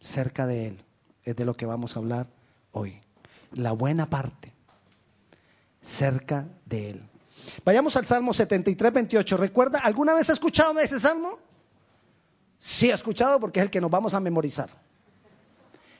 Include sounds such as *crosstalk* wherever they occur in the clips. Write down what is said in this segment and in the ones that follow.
cerca de Él, es de lo que vamos a hablar hoy. La buena parte, cerca de Él. Vayamos al Salmo 73, 28. ¿Recuerda? ¿Alguna vez ha escuchado ese Salmo? Sí, ha escuchado porque es el que nos vamos a memorizar.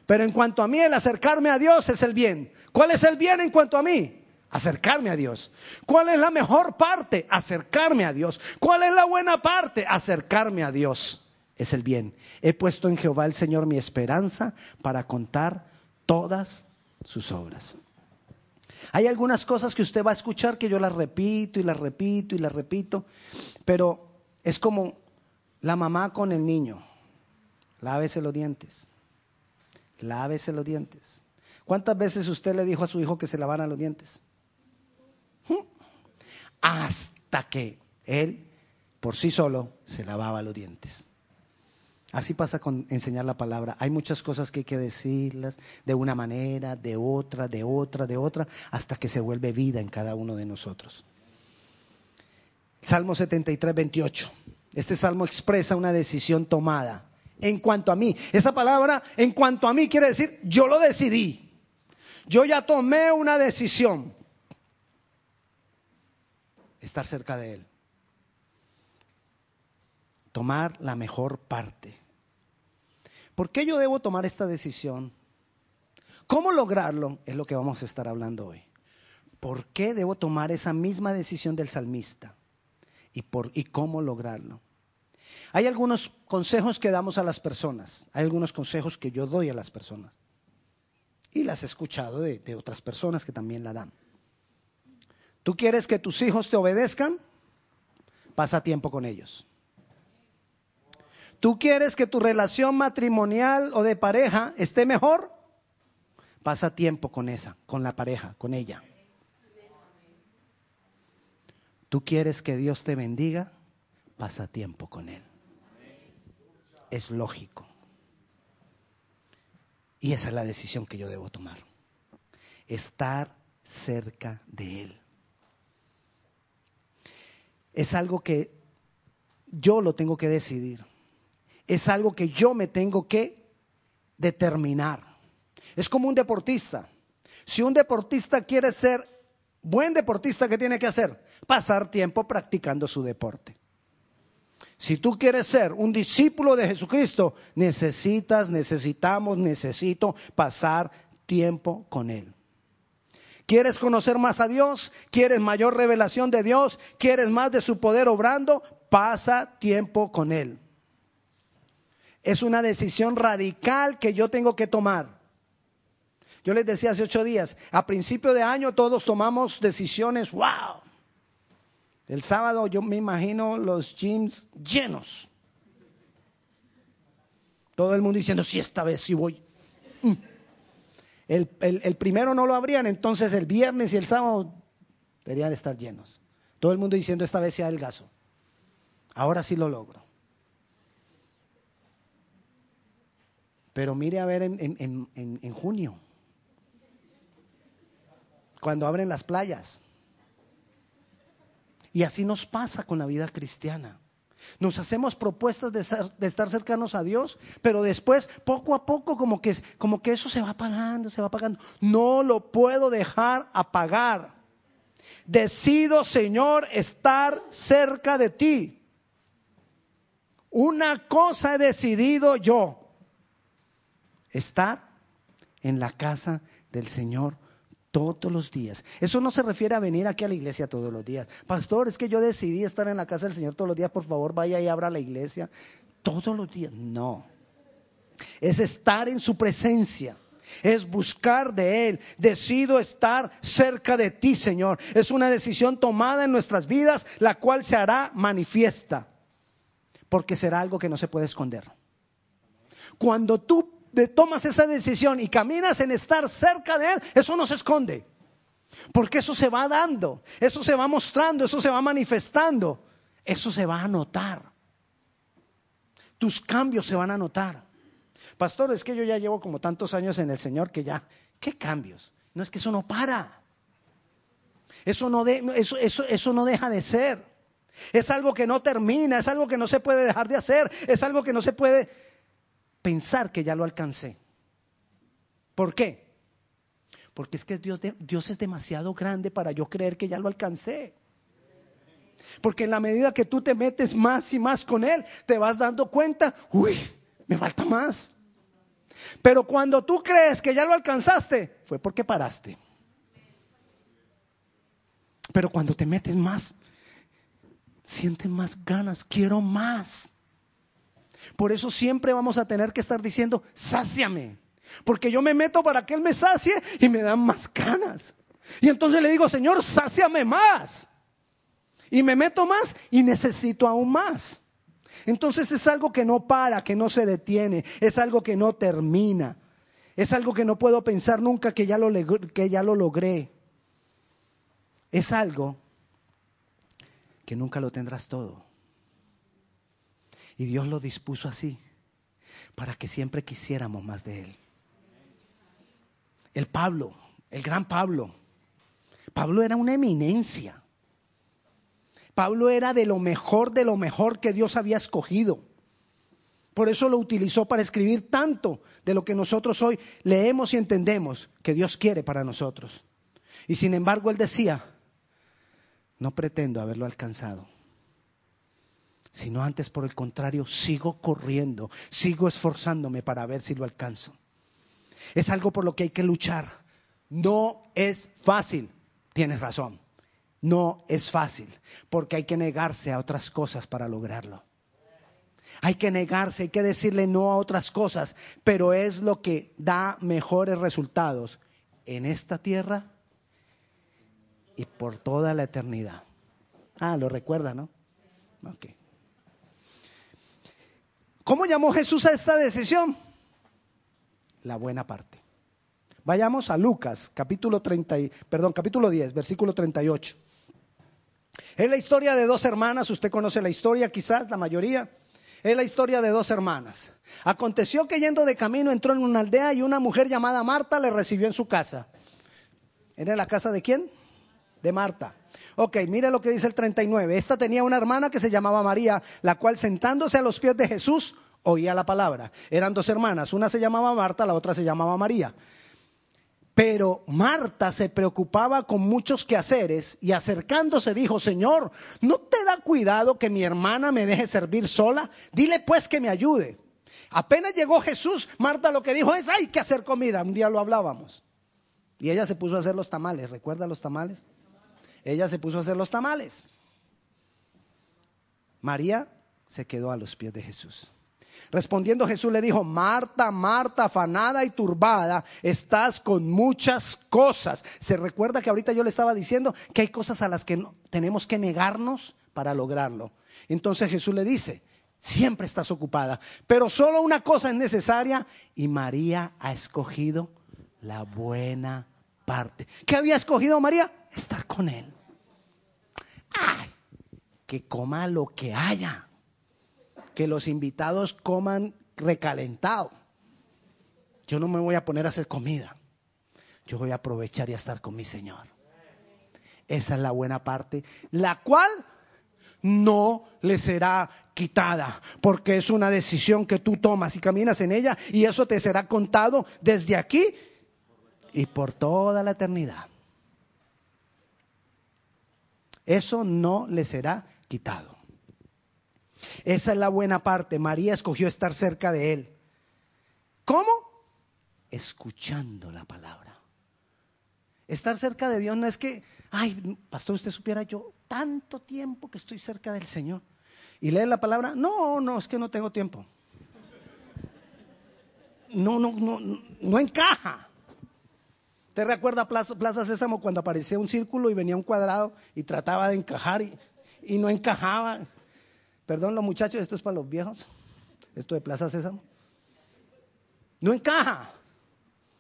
Pero en cuanto a mí, el acercarme a Dios es el bien. ¿Cuál es el bien en cuanto a mí? Acercarme a Dios. ¿Cuál es la mejor parte? Acercarme a Dios. ¿Cuál es la buena parte? Acercarme a Dios. Es el bien. He puesto en Jehová el Señor mi esperanza para contar todas sus obras. Hay algunas cosas que usted va a escuchar que yo las repito y las repito y las repito, pero es como la mamá con el niño. Lávese los dientes. Lávese los dientes. ¿Cuántas veces usted le dijo a su hijo que se lavara los dientes? hasta que él por sí solo se lavaba los dientes. Así pasa con enseñar la palabra. Hay muchas cosas que hay que decirlas de una manera, de otra, de otra, de otra, hasta que se vuelve vida en cada uno de nosotros. Salmo 73, 28. Este salmo expresa una decisión tomada. En cuanto a mí, esa palabra en cuanto a mí quiere decir yo lo decidí. Yo ya tomé una decisión estar cerca de Él. Tomar la mejor parte. ¿Por qué yo debo tomar esta decisión? ¿Cómo lograrlo? Es lo que vamos a estar hablando hoy. ¿Por qué debo tomar esa misma decisión del salmista? ¿Y, por, y cómo lograrlo? Hay algunos consejos que damos a las personas, hay algunos consejos que yo doy a las personas. Y las he escuchado de, de otras personas que también la dan. ¿Tú quieres que tus hijos te obedezcan? Pasa tiempo con ellos. ¿Tú quieres que tu relación matrimonial o de pareja esté mejor? Pasa tiempo con esa, con la pareja, con ella. ¿Tú quieres que Dios te bendiga? Pasa tiempo con Él. Es lógico. Y esa es la decisión que yo debo tomar. Estar cerca de Él es algo que yo lo tengo que decidir. Es algo que yo me tengo que determinar. Es como un deportista. Si un deportista quiere ser buen deportista, ¿qué tiene que hacer? Pasar tiempo practicando su deporte. Si tú quieres ser un discípulo de Jesucristo, necesitas, necesitamos, necesito pasar tiempo con Él. ¿Quieres conocer más a Dios? ¿Quieres mayor revelación de Dios? ¿Quieres más de su poder obrando? Pasa tiempo con Él. Es una decisión radical que yo tengo que tomar. Yo les decía hace ocho días, a principio de año todos tomamos decisiones, wow. El sábado yo me imagino los gyms llenos. Todo el mundo diciendo, sí, esta vez sí voy. Mm. El, primero no lo abrían, entonces el viernes y el sábado deberían estar llenos. Todo el mundo diciendo esta vez sea el gaso. Ahora sí lo logro. Pero mire a ver en, en junio, cuando abren las playas. Y así nos pasa con la vida cristiana. Nos hacemos propuestas de, estar cercanos a Dios, pero después, poco a poco, como que, como que eso se va apagando, se va apagando. No lo puedo dejar apagar. Decido, Señor, estar cerca de ti. Una cosa he decidido yo, estar en la casa del Señor todos los días. Eso no se refiere a venir aquí a la iglesia todos los días. Pastor, es que yo decidí estar en la casa del Señor todos los días, por favor vaya y abra la iglesia todos los días. No. Es estar en su presencia. Es buscar de Él. Decido estar cerca de ti, Señor. Es una decisión tomada en nuestras vidas, la cual se hará manifiesta. Porque será algo que no se puede esconder. Cuando tú tomas esa decisión y caminas en estar cerca de Él, eso no se esconde. Porque eso se va dando, eso se va mostrando, eso se va manifestando, eso se va a notar. Tus cambios se van a notar. Pastor, es que yo ya llevo como tantos años en el Señor que ya, ¿qué cambios? No es que eso no para. Eso no, de, eso, eso, eso no deja de ser. Es algo que no termina, es algo que no se puede dejar de hacer, es algo que no se puede pensar que ya lo alcancé. ¿Por qué? Porque es que Dios, Dios es demasiado grande para yo creer que ya lo alcancé. Porque en la medida que tú te metes más y más con Él, te vas dando cuenta, uy, me falta más. Pero cuando tú crees que ya lo alcanzaste, fue porque paraste. Pero cuando te metes más, sientes más ganas, quiero más. Por eso siempre vamos a tener que estar diciendo, sáciame. Porque yo me meto para que Él me sacie y me dan más ganas. Y entonces le digo, Señor, sáciame más. Y me meto más y necesito aún más. Entonces es algo que no para, que no se detiene, es algo que no termina. Es algo que no puedo pensar nunca que ya lo, que ya lo logré. Es algo que nunca lo tendrás todo. Y Dios lo dispuso así, para que siempre quisiéramos más de Él. El Pablo, el gran Pablo. Pablo era una eminencia. Pablo era de lo mejor, de lo mejor que Dios había escogido. Por eso lo utilizó para escribir tanto de lo que nosotros hoy leemos y entendemos que Dios quiere para nosotros. Y sin embargo él decía, no pretendo haberlo alcanzado, sino antes por el contrario, sigo corriendo, sigo esforzándome para ver si lo alcanzo. Es algo por lo que hay que luchar. No es fácil, tienes razón. No es fácil, porque hay que negarse a otras cosas para lograrlo. Hay que negarse, hay que decirle no a otras cosas, pero es lo que da mejores resultados en esta tierra y por toda la eternidad. Ah, lo recuerda, ¿no? Ok. ¿Cómo llamó Jesús a esta decisión? La buena parte. Vayamos a Lucas, capítulo 30, perdón, capítulo 10, versículo 38. Es la historia de dos hermanas, usted conoce la historia quizás, la mayoría. Es la historia de dos hermanas. Aconteció que yendo de camino entró en una aldea y una mujer llamada Marta le recibió en su casa. ¿Era la casa de quién? De Marta. Ok, mire lo que dice el 39. Esta tenía una hermana que se llamaba María, la cual sentándose a los pies de Jesús oía la palabra. Eran dos hermanas, una se llamaba Marta, la otra se llamaba María. Pero Marta se preocupaba con muchos quehaceres y acercándose dijo, Señor, ¿no te da cuidado que mi hermana me deje servir sola? Dile pues que me ayude. Apenas llegó Jesús, Marta lo que dijo es, hay que hacer comida. Un día lo hablábamos. Y ella se puso a hacer los tamales. ¿Recuerda los tamales? Ella se puso a hacer los tamales. María se quedó a los pies de Jesús. Respondiendo Jesús le dijo, Marta, Marta, afanada y turbada, estás con muchas cosas. Se recuerda que ahorita yo le estaba diciendo que hay cosas a las que tenemos que negarnos para lograrlo. Entonces Jesús le dice, siempre estás ocupada, pero solo una cosa es necesaria y María ha escogido la buena parte. ¿Qué había escogido María? Estar con él. Que coma lo que haya que los invitados coman recalentado. Yo no me voy a poner a hacer comida. Yo voy a aprovechar y a estar con mi Señor. Esa es la buena parte, la cual no le será quitada, porque es una decisión que tú tomas y caminas en ella y eso te será contado desde aquí y por toda la eternidad. Eso no le será quitado. Esa es la buena parte. María escogió estar cerca de Él. ¿Cómo? Escuchando la palabra. Estar cerca de Dios no es que, ay, pastor, usted supiera yo tanto tiempo que estoy cerca del Señor. Y leer la palabra, no, no, es que no tengo tiempo. No, no, no, no encaja. ¿Te recuerda Plaza, Plaza Sésamo cuando aparecía un círculo y venía un cuadrado y trataba de encajar y, y no encajaba? Perdón, los muchachos, esto es para los viejos. Esto de Plaza César. No encaja.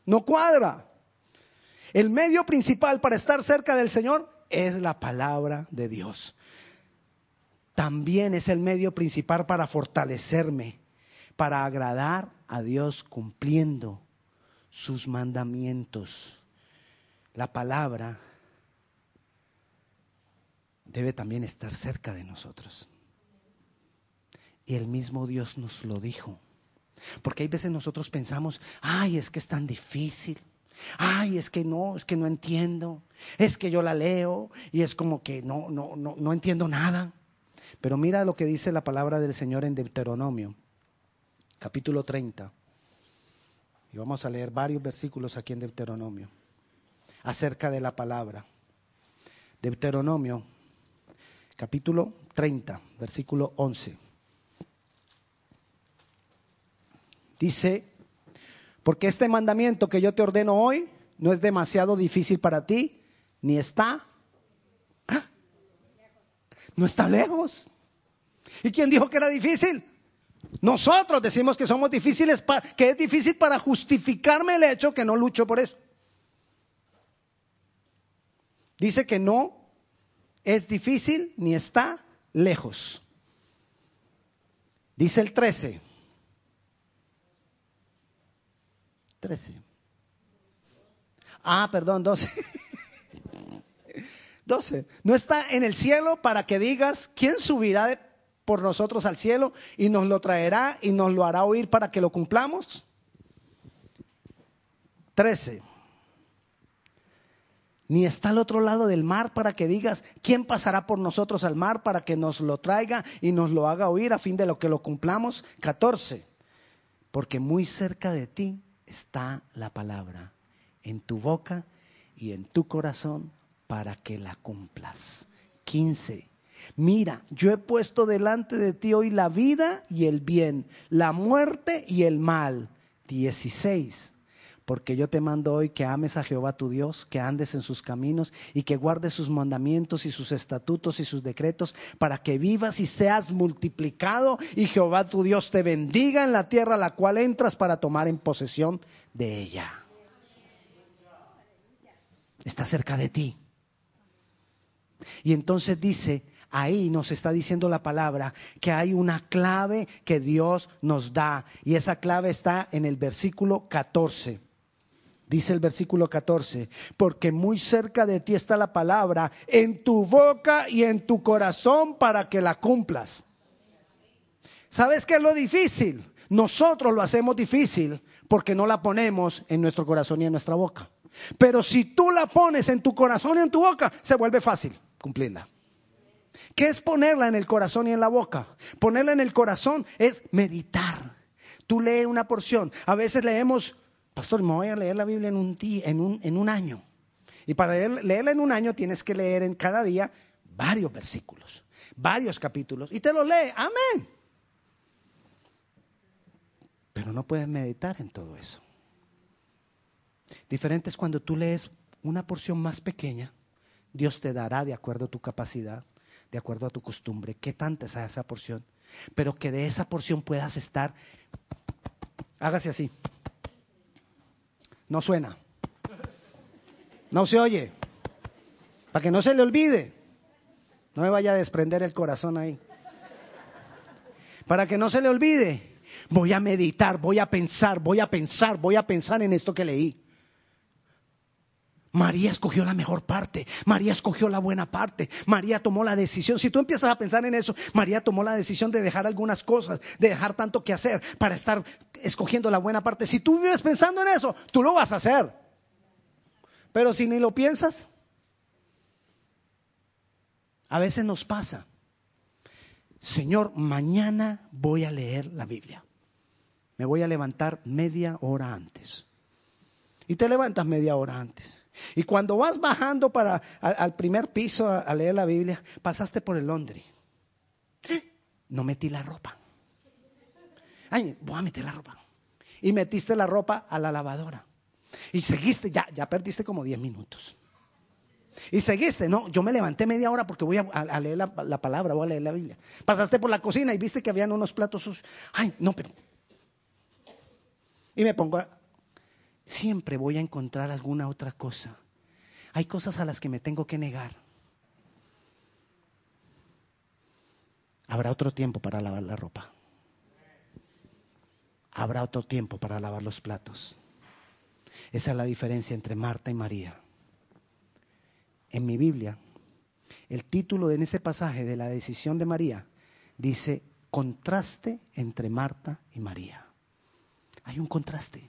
No cuadra. El medio principal para estar cerca del Señor es la palabra de Dios. También es el medio principal para fortalecerme, para agradar a Dios cumpliendo sus mandamientos. La palabra debe también estar cerca de nosotros. Y el mismo Dios nos lo dijo. Porque hay veces nosotros pensamos, ay, es que es tan difícil. Ay, es que no, es que no entiendo. Es que yo la leo y es como que no, no, no, no entiendo nada. Pero mira lo que dice la palabra del Señor en Deuteronomio, capítulo 30. Y vamos a leer varios versículos aquí en Deuteronomio acerca de la palabra. Deuteronomio, capítulo 30, versículo 11. Dice, porque este mandamiento que yo te ordeno hoy no es demasiado difícil para ti, ni está, ¿ah? no está lejos. ¿Y quién dijo que era difícil? Nosotros decimos que somos difíciles, que es difícil para justificarme el hecho que no lucho por eso. Dice que no es difícil ni está lejos. Dice el 13. 13. Ah, perdón, 12. 12. *laughs* No está en el cielo para que digas, ¿quién subirá por nosotros al cielo y nos lo traerá y nos lo hará oír para que lo cumplamos? 13. Ni está al otro lado del mar para que digas, ¿quién pasará por nosotros al mar para que nos lo traiga y nos lo haga oír a fin de lo que lo cumplamos? 14. Porque muy cerca de ti está la palabra en tu boca y en tu corazón para que la cumplas. 15. Mira, yo he puesto delante de ti hoy la vida y el bien, la muerte y el mal. 16 porque yo te mando hoy que ames a Jehová tu Dios, que andes en sus caminos y que guardes sus mandamientos y sus estatutos y sus decretos, para que vivas y seas multiplicado y Jehová tu Dios te bendiga en la tierra a la cual entras para tomar en posesión de ella. Está cerca de ti. Y entonces dice, ahí nos está diciendo la palabra que hay una clave que Dios nos da. Y esa clave está en el versículo 14. Dice el versículo 14, porque muy cerca de ti está la palabra, en tu boca y en tu corazón para que la cumplas. ¿Sabes qué es lo difícil? Nosotros lo hacemos difícil porque no la ponemos en nuestro corazón y en nuestra boca. Pero si tú la pones en tu corazón y en tu boca, se vuelve fácil cumplirla. ¿Qué es ponerla en el corazón y en la boca? Ponerla en el corazón es meditar. Tú lees una porción. A veces leemos Pastor, me voy a leer la Biblia en un, en un, en un año. Y para leerla en un año tienes que leer en cada día varios versículos, varios capítulos. Y te lo lee. Amén. Pero no puedes meditar en todo eso. Diferente es cuando tú lees una porción más pequeña. Dios te dará de acuerdo a tu capacidad, de acuerdo a tu costumbre, qué tanta es esa porción. Pero que de esa porción puedas estar, hágase así. No suena. No se oye. Para que no se le olvide. No me vaya a desprender el corazón ahí. Para que no se le olvide. Voy a meditar, voy a pensar, voy a pensar, voy a pensar en esto que leí. María escogió la mejor parte, María escogió la buena parte, María tomó la decisión. Si tú empiezas a pensar en eso, María tomó la decisión de dejar algunas cosas, de dejar tanto que hacer para estar escogiendo la buena parte. Si tú vives pensando en eso, tú lo vas a hacer. Pero si ni lo piensas, a veces nos pasa. Señor, mañana voy a leer la Biblia. Me voy a levantar media hora antes. Y te levantas media hora antes. Y cuando vas bajando para al, primer piso a, leer la Biblia, pasaste por el Londres. *gasps* No metí la ropa. Ay, voy a meter la ropa. Y metiste la ropa a la lavadora. Y seguiste, ya, ya perdiste como 10 minutos. Y seguiste, no, yo me levanté media hora porque voy a, leer la, la, palabra, voy a leer la Biblia. Pasaste por la cocina y viste que habían unos platos sucios. Ay, no, pero... Y me pongo siempre voy a encontrar alguna otra cosa. Hay cosas a las que me tengo que negar. Habrá otro tiempo para lavar la ropa. Habrá otro tiempo para lavar los platos. Esa es la diferencia entre Marta y María. En mi Biblia, el título en ese pasaje de la decisión de María dice contraste entre Marta y María. Hay un contraste.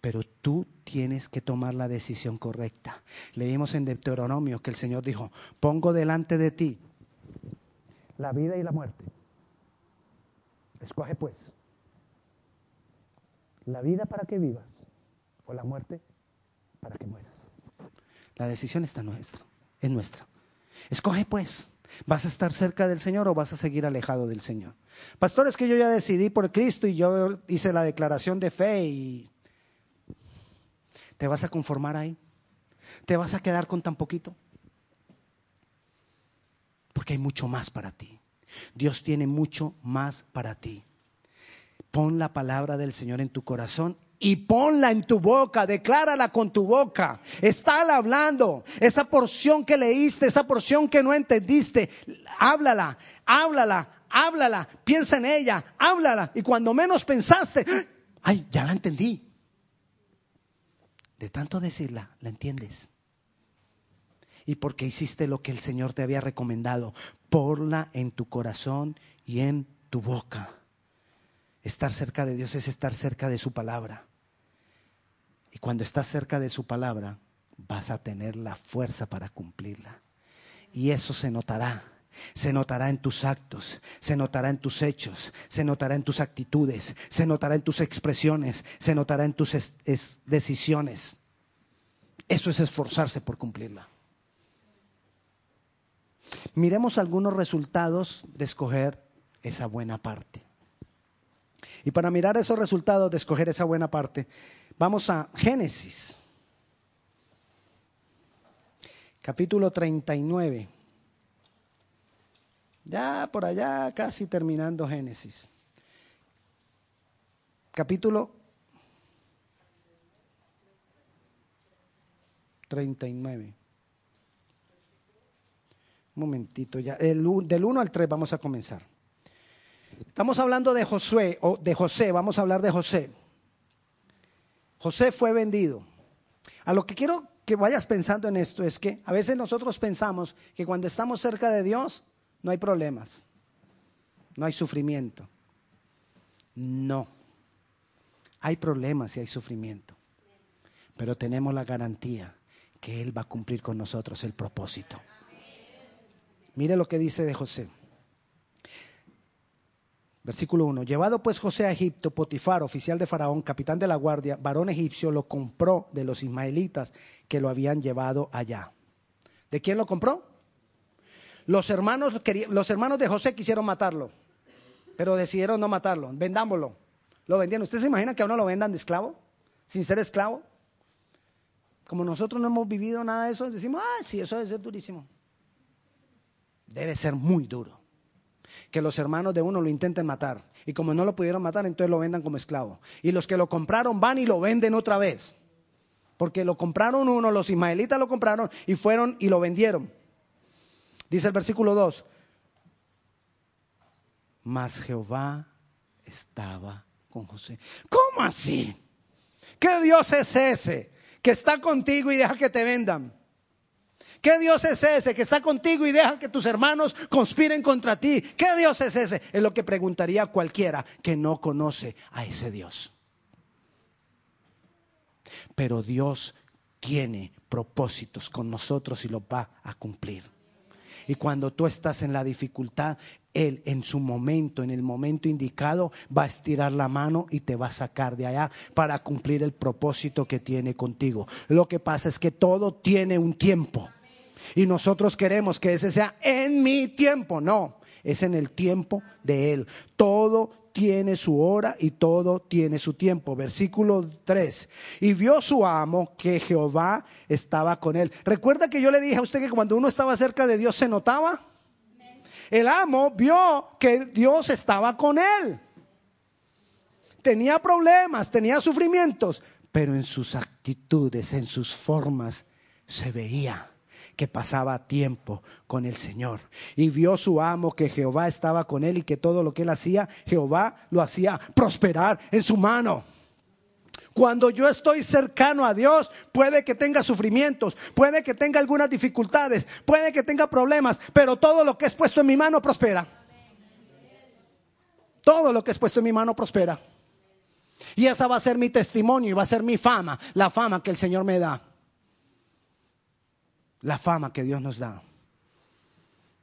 Pero tú tienes que tomar la decisión correcta. Leímos en Deuteronomio que el Señor dijo, pongo delante de ti la vida y la muerte. Escoge pues la vida para que vivas o la muerte para que mueras. La decisión está nuestra, es nuestra. Escoge pues, ¿vas a estar cerca del Señor o vas a seguir alejado del Señor? Pastor, es que yo ya decidí por Cristo y yo hice la declaración de fe y ¿te vas a conformar ahí? ¿Te vas a quedar con tan poquito? Porque hay mucho más para ti. Dios tiene mucho más para ti. Pon la palabra del Señor en tu corazón y ponla en tu boca, declárala con tu boca. Está hablando. Esa porción que leíste, esa porción que no entendiste, háblala, háblala, háblala, piensa en ella, háblala. Y cuando menos pensaste, ay, ya la entendí. De tanto decirla, la entiendes. Y porque hiciste lo que el Señor te había recomendado, ponla en tu corazón y en tu boca. Estar cerca de Dios es estar cerca de su palabra. Y cuando estás cerca de su palabra, vas a tener la fuerza para cumplirla. Y eso se notará. Se notará en tus actos, se notará en tus hechos, se notará en tus actitudes, se notará en tus expresiones, se notará en tus decisiones. Eso es esforzarse por cumplirla. Miremos algunos resultados de escoger esa buena parte. Y para mirar esos resultados de escoger esa buena parte, vamos a Génesis, capítulo 39. Ya por allá casi terminando Génesis. Capítulo 39. Un momentito ya. del 1 al 3 vamos a comenzar. Estamos hablando de Josué, o de José, vamos a hablar de José. José fue vendido. A lo que quiero que vayas pensando en esto es que a veces nosotros pensamos que cuando estamos cerca de Dios no hay problemas, no hay sufrimiento. No, hay problemas y hay sufrimiento, pero tenemos la garantía que Él va a cumplir con nosotros el propósito. Mire lo que dice de José. Versículo 1. Llevado pues José a Egipto, Potifar, oficial de Faraón, capitán de la guardia, varón egipcio, lo compró de los ismaelitas que lo habían llevado allá. ¿De quién lo compró? Los hermanos, los hermanos de José quisieron matarlo, pero decidieron no matarlo. Vendámoslo. Lo vendieron. ¿Usted se imagina que a uno lo vendan de esclavo? Sin ser esclavo. Como nosotros no hemos vivido nada de eso, decimos, ah, sí, eso debe ser durísimo. Debe ser muy duro que los hermanos de uno lo intenten matar. Y como no lo pudieron matar, entonces lo vendan como esclavo. Y los que lo compraron van y lo venden otra vez. Porque lo compraron uno, los ismaelitas lo compraron y fueron y lo vendieron. Dice el versículo 2. Mas Jehová estaba con José. ¿Cómo así? ¿Qué Dios es ese que está contigo y deja que te vendan? ¿Qué Dios es ese que está contigo y deja que tus hermanos conspiren contra ti? ¿Qué Dios es ese? Es lo que preguntaría cualquiera que no conoce a ese Dios. Pero Dios tiene propósitos con nosotros y los va a cumplir. Y cuando tú estás en la dificultad, Él en su momento, en el momento indicado, va a estirar la mano y te va a sacar de allá para cumplir el propósito que tiene contigo. Lo que pasa es que todo tiene un tiempo. Y nosotros queremos que ese sea en mi tiempo. No, es en el tiempo de Él. Todo tiene su hora y todo tiene su tiempo. Versículo 3. Y vio su amo que Jehová estaba con él. Recuerda que yo le dije a usted que cuando uno estaba cerca de Dios se notaba. El amo vio que Dios estaba con él. Tenía problemas, tenía sufrimientos, pero en sus actitudes, en sus formas, se veía que pasaba tiempo con el Señor. Y vio su amo que Jehová estaba con él y que todo lo que él hacía, Jehová lo hacía prosperar en su mano. Cuando yo estoy cercano a Dios, puede que tenga sufrimientos, puede que tenga algunas dificultades, puede que tenga problemas, pero todo lo que es puesto en mi mano prospera. Todo lo que es puesto en mi mano prospera. Y esa va a ser mi testimonio y va a ser mi fama, la fama que el Señor me da. La fama que Dios nos da.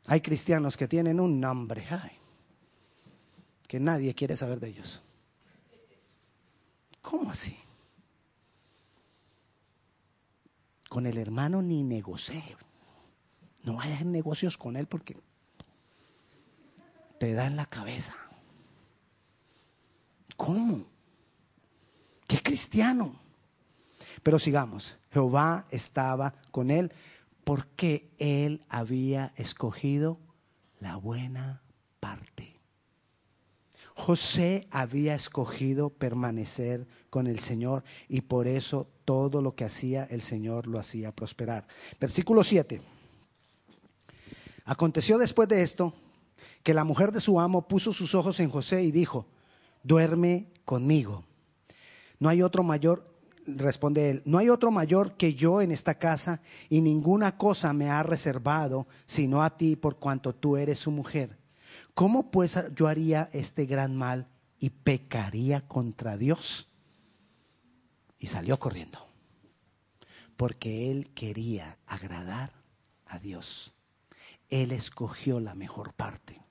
Hay cristianos que tienen un nombre, que nadie quiere saber de ellos. ¿Cómo así? Con el hermano ni negocié. No vayas negocios con él porque te da en la cabeza. ¿Cómo? ¿Qué cristiano? Pero sigamos. Jehová estaba con él porque él había escogido la buena parte. José había escogido permanecer con el Señor y por eso todo lo que hacía el Señor lo hacía prosperar. Versículo 7. Aconteció después de esto que la mujer de su amo puso sus ojos en José y dijo, duerme conmigo. No hay otro mayor, responde él, no hay otro mayor que yo en esta casa y ninguna cosa me ha reservado sino a ti por cuanto tú eres su mujer. ¿Cómo pues yo haría este gran mal y pecaría contra Dios? Y salió corriendo, porque él quería agradar a Dios. Él escogió la mejor parte.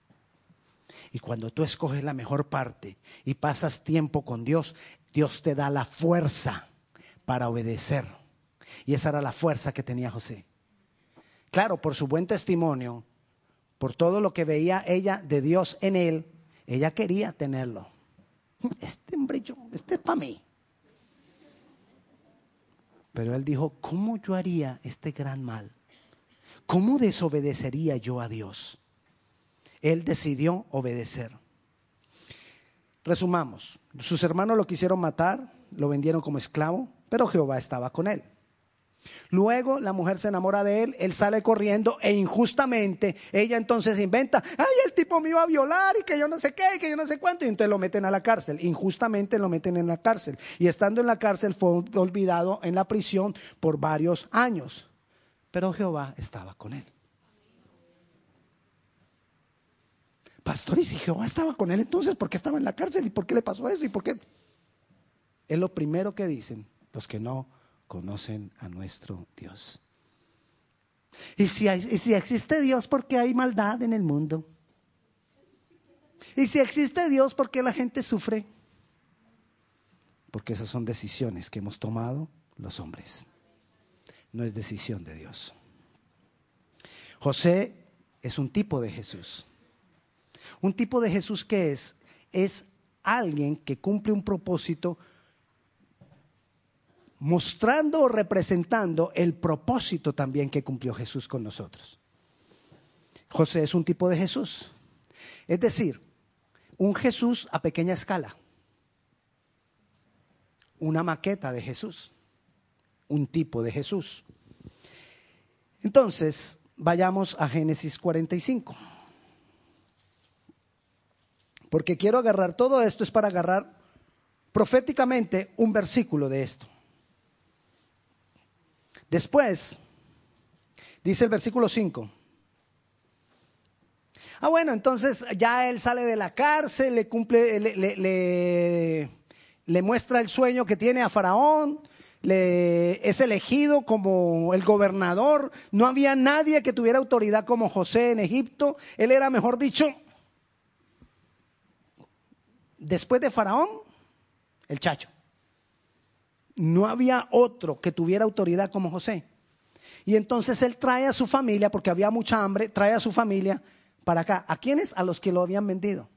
Y cuando tú escoges la mejor parte y pasas tiempo con Dios, Dios te da la fuerza para obedecer. Y esa era la fuerza que tenía José. Claro, por su buen testimonio, por todo lo que veía ella de Dios en él, ella quería tenerlo. *laughs* Este hombre, este es para mí. Pero él dijo, ¿cómo yo haría este gran mal? ¿Cómo desobedecería yo a Dios? Él decidió obedecer. Resumamos, sus hermanos lo quisieron matar, lo vendieron como esclavo, pero Jehová estaba con él. Luego la mujer se enamora de él, él sale corriendo e injustamente ella entonces inventa, ay, el tipo me iba a violar y que yo no sé qué, y que yo no sé cuánto, y entonces lo meten a la cárcel. Injustamente lo meten en la cárcel. Y estando en la cárcel fue olvidado en la prisión por varios años. Pero Jehová estaba con él. Pastor, y si Jehová estaba con él entonces, ¿por qué estaba en la cárcel? ¿Y por qué le pasó eso? ¿Y por qué? Es lo primero que dicen los que no conocen a nuestro Dios. Y si, y si existe Dios, ¿por qué hay maldad en el mundo? Y si existe Dios, ¿por qué la gente sufre? Porque esas son decisiones que hemos tomado los hombres. No es decisión de Dios. José es un tipo de Jesús. Un tipo de Jesús que es, es alguien que cumple un propósito mostrando o representando el propósito también que cumplió Jesús con nosotros. José es un tipo de Jesús. Es decir, un Jesús a pequeña escala. Una maqueta de Jesús. Un tipo de Jesús. Entonces, vayamos a Génesis 45 porque quiero agarrar todo esto, es para agarrar proféticamente un versículo de esto. Después, dice el versículo 5. Ah, bueno, entonces ya él sale de la cárcel, le cumple, le, le, muestra el sueño que tiene a Faraón, le, es elegido como el gobernador. No había nadie que tuviera autoridad como José en Egipto. Él era, mejor dicho, después de Faraón, el chacho. No había otro que tuviera autoridad como José. Y entonces él trae a su familia, porque había mucha hambre, trae a su familia para acá. ¿A quiénes? A los que lo habían vendido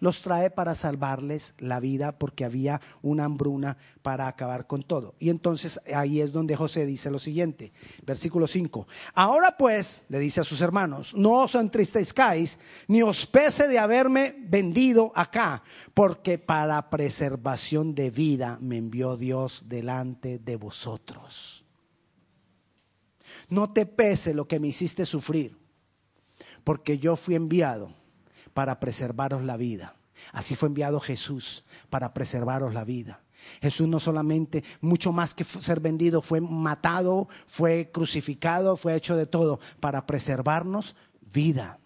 los trae para salvarles la vida porque había una hambruna para acabar con todo. Y entonces ahí es donde José dice lo siguiente, versículo 5. Ahora pues, le dice a sus hermanos, no os entristezcáis ni os pese de haberme vendido acá, porque para preservación de vida me envió Dios delante de vosotros. No te pese lo que me hiciste sufrir, porque yo fui enviado para preservaros la vida. Así fue enviado Jesús para preservaros la vida. Jesús no solamente, mucho más que ser vendido, fue matado, fue crucificado, fue hecho de todo para preservarnos vida.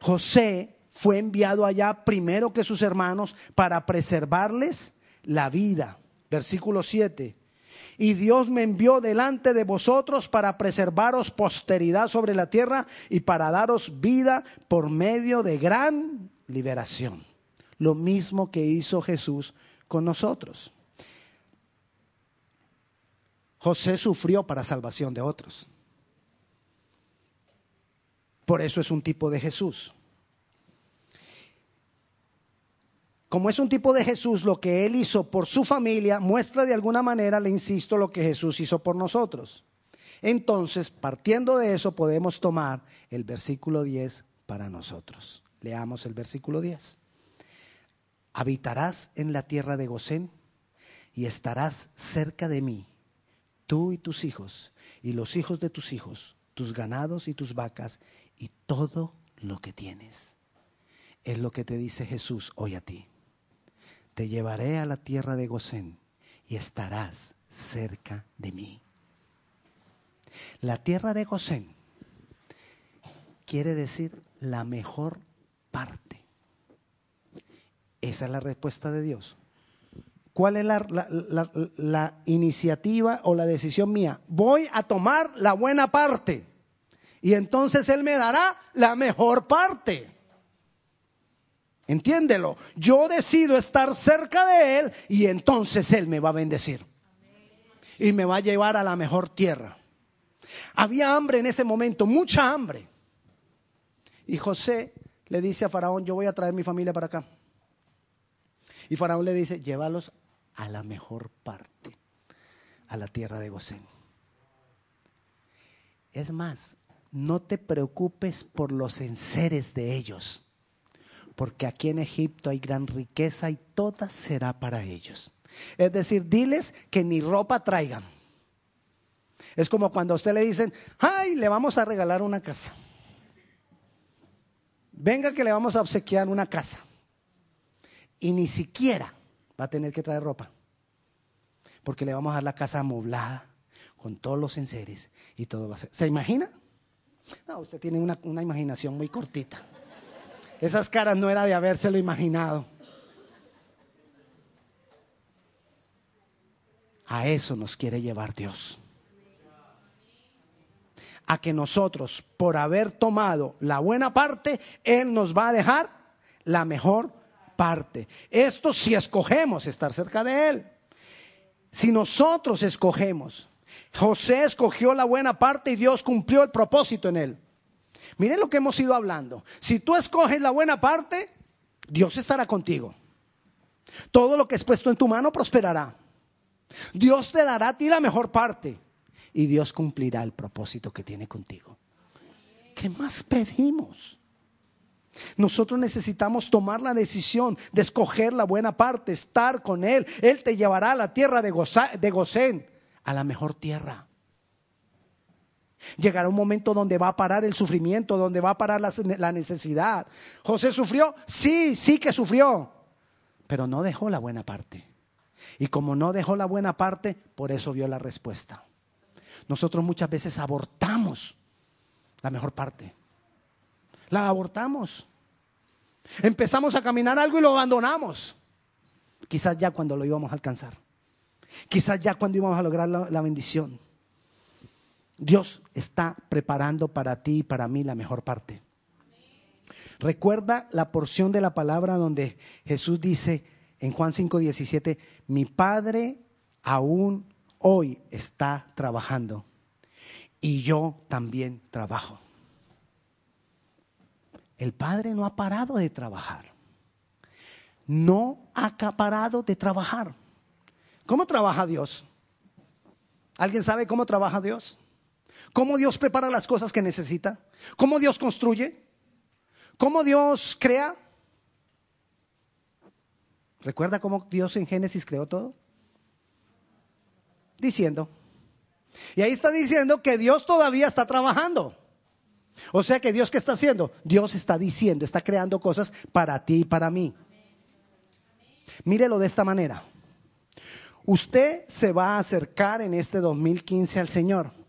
José fue enviado allá primero que sus hermanos para preservarles la vida. Versículo 7. Y Dios me envió delante de vosotros para preservaros posteridad sobre la tierra y para daros vida por medio de gran liberación. Lo mismo que hizo Jesús con nosotros. José sufrió para salvación de otros. Por eso es un tipo de Jesús. Como es un tipo de Jesús, lo que él hizo por su familia muestra de alguna manera, le insisto, lo que Jesús hizo por nosotros. Entonces, partiendo de eso, podemos tomar el versículo 10 para nosotros. Leamos el versículo 10. Habitarás en la tierra de Gosén y estarás cerca de mí, tú y tus hijos, y los hijos de tus hijos, tus ganados y tus vacas, y todo lo que tienes. Es lo que te dice Jesús hoy a ti te llevaré a la tierra de Gosén y estarás cerca de mí. La tierra de Gosén quiere decir la mejor parte. Esa es la respuesta de Dios. ¿Cuál es la, la, iniciativa o la decisión mía? Voy a tomar la buena parte y entonces Él me dará la mejor parte. Entiéndelo. Yo decido estar cerca de Él y entonces Él me va a bendecir. Y me va a llevar a la mejor tierra. Había hambre en ese momento, mucha hambre. Y José le dice a Faraón, yo voy a traer mi familia para acá. Y Faraón le dice, llévalos a la mejor parte, a la tierra de Gosén. Es más, no te preocupes por los enseres de ellos porque aquí en Egipto hay gran riqueza y toda será para ellos. Es decir, diles que ni ropa traigan. Es como cuando a usted le dicen, ay, le vamos a regalar una casa. Venga que le vamos a obsequiar una casa. Y ni siquiera va a tener que traer ropa. Porque le vamos a dar la casa amoblada, con todos los enseres y todo va a ser. ¿Se imagina? No, usted tiene una, una imaginación muy cortita. Esas caras no era de habérselo imaginado. A eso nos quiere llevar Dios. A que nosotros, por haber tomado la buena parte, Él nos va a dejar la mejor parte. Esto si escogemos estar cerca de Él. Si nosotros escogemos, José escogió la buena parte y Dios cumplió el propósito en Él. Miren lo que hemos ido hablando. Si tú escoges la buena parte, Dios estará contigo. Todo lo que es puesto en tu mano prosperará. Dios te dará a ti la mejor parte y Dios cumplirá el propósito que tiene contigo. ¿Qué más pedimos? Nosotros necesitamos tomar la decisión de escoger la buena parte, estar con Él. Él te llevará a la tierra de, Gosén, a la mejor tierra. Llegará un momento donde va a parar el sufrimiento, donde va a parar la, necesidad. José sufrió, sí, sí que sufrió, pero no dejó la buena parte. Y como no dejó la buena parte, por eso vio la respuesta. Nosotros muchas veces abortamos la mejor parte. La abortamos. Empezamos a caminar algo y lo abandonamos. Quizás ya cuando lo íbamos a alcanzar. Quizás ya cuando íbamos a lograr la bendición. Dios está preparando para ti y para mí la mejor parte. Recuerda la porción de la palabra donde Jesús dice en Juan 5:17, mi Padre aún hoy está trabajando y yo también trabajo. El Padre no ha parado de trabajar. No ha parado de trabajar. ¿Cómo trabaja Dios? ¿Alguien sabe cómo trabaja Dios? ¿Cómo Dios prepara las cosas que necesita? ¿Cómo Dios construye? ¿Cómo Dios crea? ¿Recuerda cómo Dios en Génesis creó todo? Diciendo. Y ahí está diciendo que Dios todavía está trabajando. O sea que Dios qué está haciendo? Dios está diciendo, está creando cosas para ti y para mí. Mírelo de esta manera. Usted se va a acercar en este 2015 al Señor.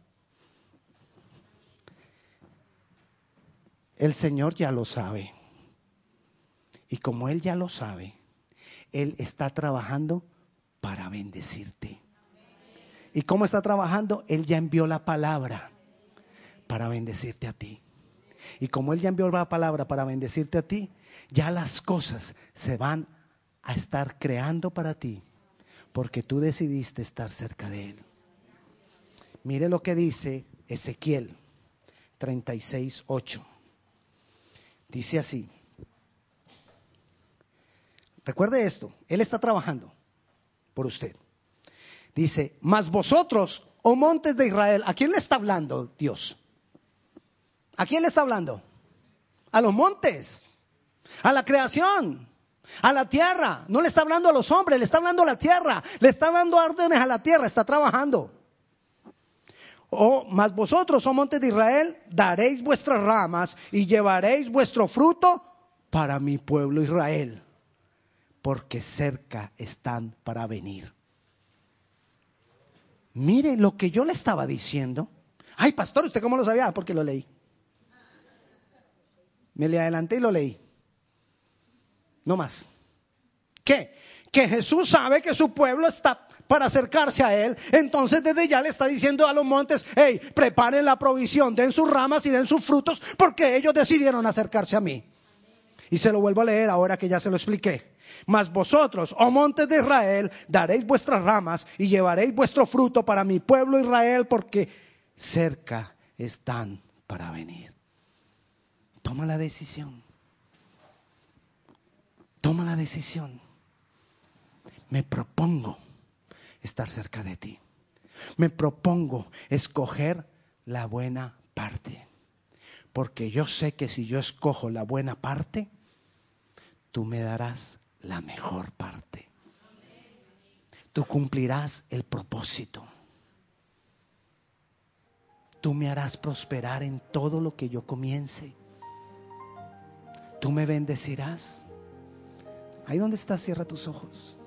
El Señor ya lo sabe. Y como Él ya lo sabe, Él está trabajando para bendecirte. ¿Y cómo está trabajando? Él ya envió la palabra para bendecirte a ti. Y como Él ya envió la palabra para bendecirte a ti, ya las cosas se van a estar creando para ti, porque tú decidiste estar cerca de Él. Mire lo que dice Ezequiel 36, 8. Dice así. Recuerde esto, Él está trabajando por usted. Dice, mas vosotros, oh montes de Israel, ¿a quién le está hablando Dios? ¿A quién le está hablando? A los montes, a la creación, a la tierra. No le está hablando a los hombres, le está hablando a la tierra, le está dando órdenes a la tierra, está trabajando. Oh, mas vosotros, oh montes de Israel, daréis vuestras ramas y llevaréis vuestro fruto para mi pueblo Israel, porque cerca están para venir. Mire lo que yo le estaba diciendo. Ay, pastor, ¿usted cómo lo sabía? Porque lo leí. Me le adelanté y lo leí. No más. ¿Qué? Que Jesús sabe que su pueblo está para acercarse a Él. Entonces desde ya le está diciendo a los montes, hey, preparen la provisión, den sus ramas y den sus frutos, porque ellos decidieron acercarse a mí. Y se lo vuelvo a leer ahora que ya se lo expliqué. Mas vosotros, oh montes de Israel, daréis vuestras ramas y llevaréis vuestro fruto para mi pueblo Israel, porque cerca están para venir. Toma la decisión. Toma la decisión. Me propongo estar cerca de ti. Me propongo escoger la buena parte. Porque yo sé que si yo escojo la buena parte, tú me darás la mejor parte. Tú cumplirás el propósito. Tú me harás prosperar en todo lo que yo comience. Tú me bendecirás. Ahí donde estás, cierra tus ojos.